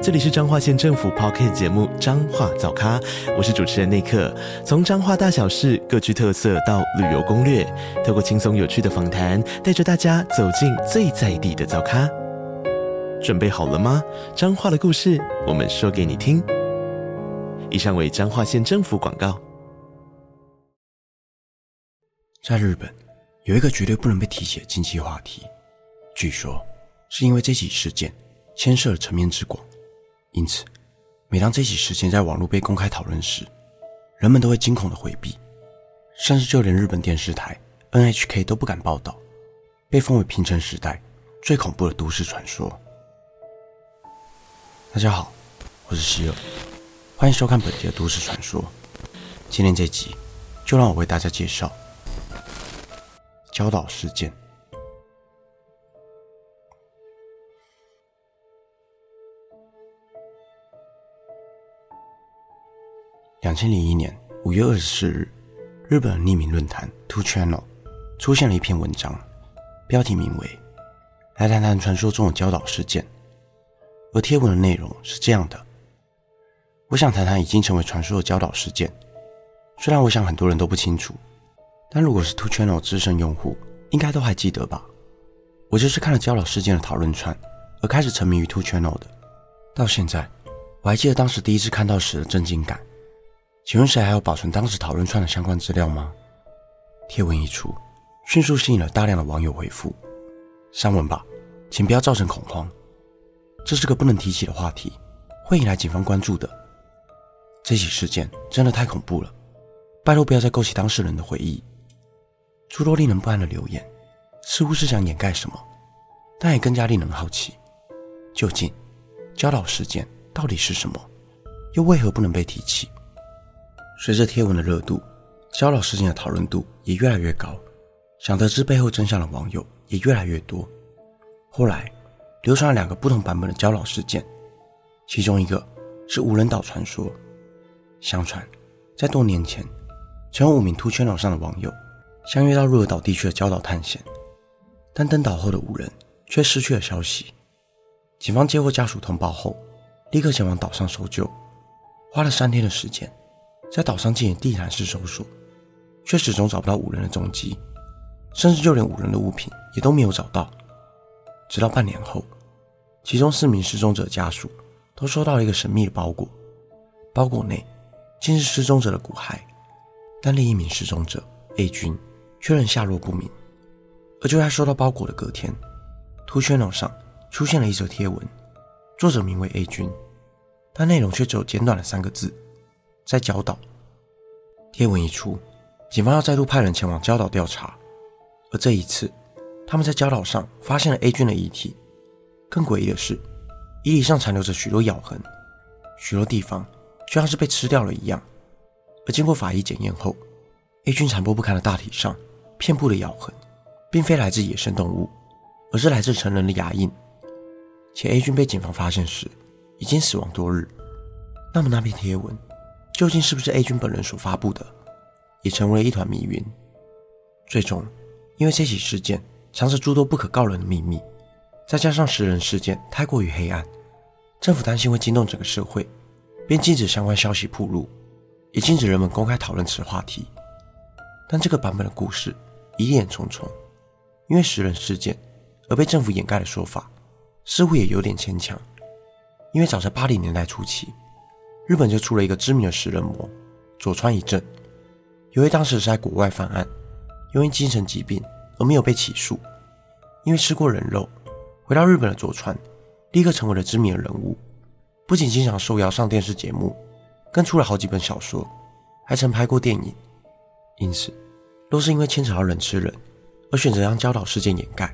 这里是彰化县政府 p o c k t 节目《彰化早咖》，我是主持人内克。从彰化大小事各具特色到旅游攻略，透过轻松有趣的访谈，带着大家走进最在地的早咖。准备好了吗？彰化的故事，我们说给你听。以上为彰化县政府广告。在日本，有一个绝对不能被提起的禁忌话题，据说是因为这起事件牵涉了层面之广。因此，每当这起事件在网络被公开讨论时，人们都会惊恐的回避，甚至就连日本电视台 NHK 都不敢报道，被封为平成时代最恐怖的都市传说。大家好，我是希尔，欢迎收看本节的都市传说。今天这集，就让我为大家介绍焦岛事件。两千零一年五月二十四日，日本匿名论坛 Two Channel 出现了一篇文章，标题名为《来谈谈传说中的礁岛事件》。而贴文的内容是这样的：我想谈谈已经成为传说的礁岛事件。虽然我想很多人都不清楚，但如果是 Two Channel 资深用户，应该都还记得吧？我就是看了礁岛事件的讨论串，而开始沉迷于 Two Channel 的。到现在，我还记得当时第一次看到时的震惊感。请问谁还有保存当时讨论串的相关资料吗？贴文一出，迅速吸引了大量的网友回复：“删文吧，请不要造成恐慌，这是个不能提起的话题，会引来警方关注的。这起事件真的太恐怖了，拜托不要再勾起当事人的回忆。”诸多令人不安的留言，似乎是想掩盖什么，但也更加令人好奇：究竟焦岛事件到底是什么，又为何不能被提起？随着贴文的热度，焦老事件的讨论度也越来越高，想得知背后真相的网友也越来越多。后来，流传了两个不同版本的焦老事件，其中一个是无人岛传说。相传，在多年前，曾有五名突圈岛上的网友相约到鹿儿岛地区的礁岛探险，但登岛后的五人却失去了消息。警方接获家属通报后，立刻前往岛上搜救，花了三天的时间。在岛上进行地毯式搜索，却始终找不到五人的踪迹，甚至就连五人的物品也都没有找到。直到半年后，其中四名失踪者家属都收到了一个神秘的包裹，包裹内竟是失踪者的骨骸，但另一名失踪者 A 君却仍下落不明。而就在收到包裹的隔天，图圈网上出现了一则贴文，作者名为 A 君，但内容却只有简短的三个字。在礁岛，贴文一出，警方要再度派人前往礁岛调查。而这一次，他们在礁岛上发现了 A 君的遗体。更诡异的是，遗体上残留着许多咬痕，许多地方就像是被吃掉了一样。而经过法医检验后，A 君残破不堪的大体上遍布的咬痕，并非来自野生动物，而是来自成人的牙印。且 A 君被警方发现时，已经死亡多日。那么那篇贴文？究竟是不是 A 君本人所发布的，也成为了一团迷云。最终，因为这起事件藏着诸多不可告人的秘密，再加上食人事件太过于黑暗，政府担心会惊动整个社会，便禁止相关消息铺路，也禁止人们公开讨论此话题。但这个版本的故事疑点重重，因为食人事件而被政府掩盖的说法，似乎也有点牵强。因为早在八零年代初期。日本就出了一个知名的食人魔佐川一正，由于当时是在国外犯案，由于精神疾病而没有被起诉。因为吃过人肉，回到日本的佐川立刻成为了知名的人物，不仅经常受邀上电视节目，更出了好几本小说，还曾拍过电影。因此，若是因为牵扯到人吃人而选择将焦岛事件掩盖，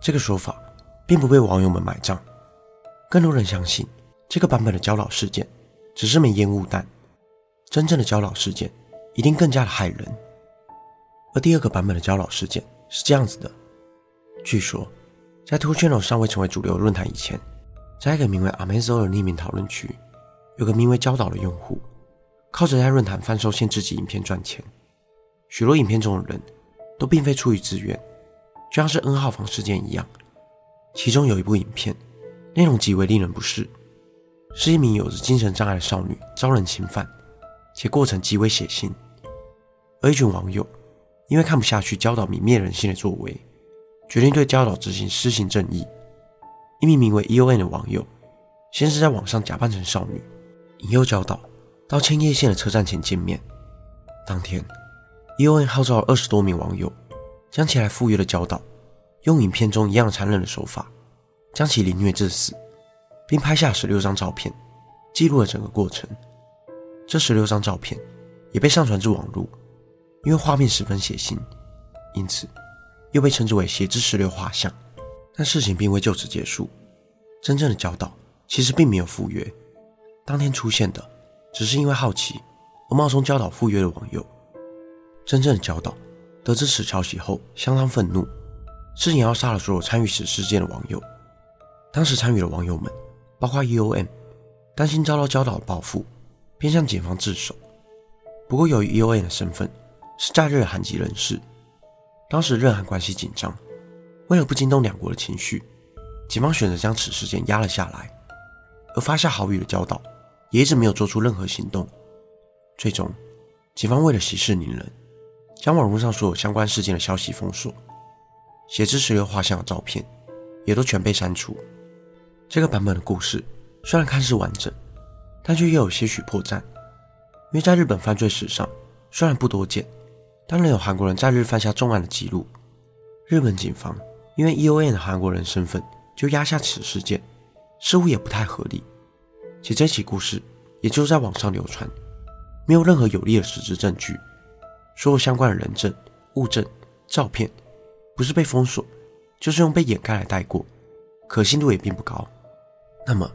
这个说法并不被网友们买账。更多人相信这个版本的焦岛事件。只是枚烟雾弹，真正的焦老事件一定更加的骇人。而第二个版本的焦老事件是这样子的：据说，在 Two Channel 尚未成为主流论坛以前，在一个名为 Amazon 的匿名讨论区，有个名为焦导的用户，靠着在论坛贩售限制级影片赚钱。许多影片中的人都并非出于自愿，就像是 N 号房事件一样。其中有一部影片，内容极为令人不适，是一名有着精神障碍的少女遭人侵犯，且过程极为血腥。而一群网友因为看不下去教导泯灭人性的作为，决定对教导执行施行正义。一名名为 E.O.N 的网友，先是在网上假扮成少女，引诱教导到千叶县的车站前见面。当天，E.O.N 号召了二十多名网友，将前来赴约的教导。用影片中一样残忍的手法，将其凌虐致死，并拍下十六张照片，记录了整个过程。这十六张照片也被上传至网络，因为画面十分血腥，因此又被称之为“血之十六画像”。但事情并未就此结束，真正的教导其实并没有赴约。当天出现的只是因为好奇而冒充教导赴约的网友。真正的教导得知此消息后，相当愤怒。是也要杀了所有参与此事件的网友。当时参与的网友们，包括 E.O.M，担心遭到教导的报复，便向警方自首。不过，由于 E.O.M 的身份是在日韩籍人士，当时日韩关系紧张，为了不惊动两国的情绪，警方选择将此事件压了下来。而发下好语的教导也一直没有做出任何行动。最终，警方为了息事宁人，将网络上所有相关事件的消息封锁。写之十六画像的照片，也都全被删除。这个版本的故事虽然看似完整，但却又有些许破绽。因为在日本犯罪史上，虽然不多见，但仍有韩国人在日犯下重案的记录。日本警方因为 E.O.N 的韩国人身份就压下此事件，似乎也不太合理。且这起故事也就是在网上流传，没有任何有力的实质证据，所有相关的人证、物证、照片。不是被封锁，就是用被掩盖来带过，可信度也并不高。那么，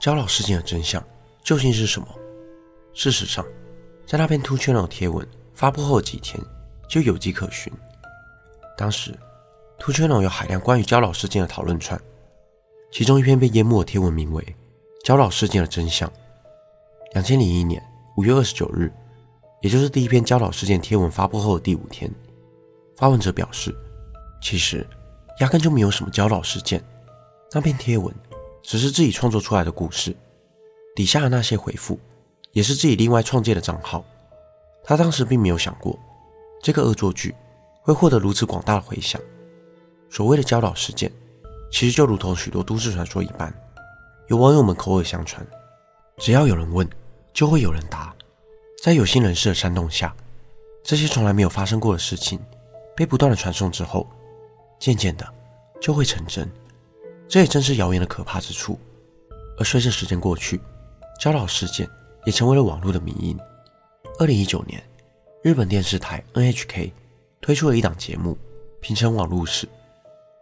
焦老事件的真相究竟是什么？事实上，在那篇 Two Channel 贴文发布后几天，就有迹可循。当时，Two Channel 有海量关于焦老事件的讨论串，其中一篇被淹没的贴文名为《焦老事件的真相》。两千零一年五月二十九日，也就是第一篇焦老事件贴文发布后的第五天，发文者表示。其实，压根就没有什么焦老事件。那篇贴文只是自己创作出来的故事，底下的那些回复也是自己另外创建的账号。他当时并没有想过，这个恶作剧会获得如此广大的回响。所谓的教导事件，其实就如同许多都市传说一般，有网友们口耳相传，只要有人问，就会有人答。在有心人士的煽动下，这些从来没有发生过的事情，被不断的传颂之后。渐渐的，就会成真。这也正是谣言的可怕之处。而随着时间过去，焦老事件也成为了网络的迷因。二零一九年，日本电视台 NHK 推出了一档节目，评称网络史，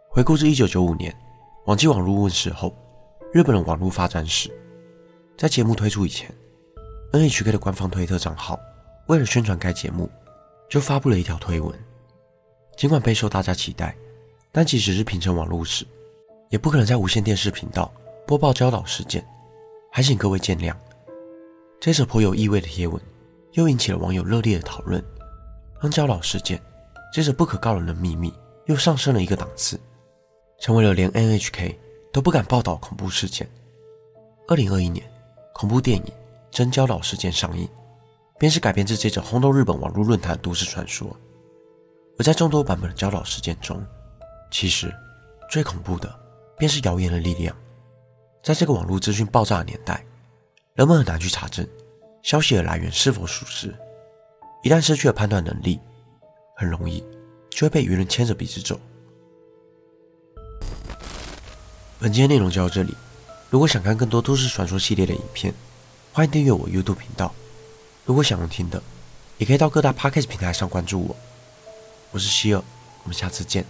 回顾至一九九五年网际网络问世后，日本的网络发展史。在节目推出以前，NHK 的官方推特账号为了宣传该节目，就发布了一条推文。尽管备受大家期待。但即使是平成网络史，也不可能在无线电视频道播报教导事件，还请各位见谅。这则颇有意味的贴文，又引起了网友热烈的讨论，让教导事件这则不可告人的秘密又上升了一个档次，成为了连 NHK 都不敢报道恐怖事件。二零二一年，恐怖电影《真教导事件》上映，便是改编自这则轰动日本网络论坛的都市传说。而在众多版本的教导事件中，其实，最恐怖的便是谣言的力量。在这个网络资讯爆炸的年代，人们很难去查证消息的来源是否属实。一旦失去了判断能力，很容易就会被舆论牵着鼻子走。本期的内容就到这里。如果想看更多都市传说系列的影片，欢迎订阅我 YouTube 频道。如果想要听的，也可以到各大 Podcast 平台上关注我。我是希尔，我们下次见。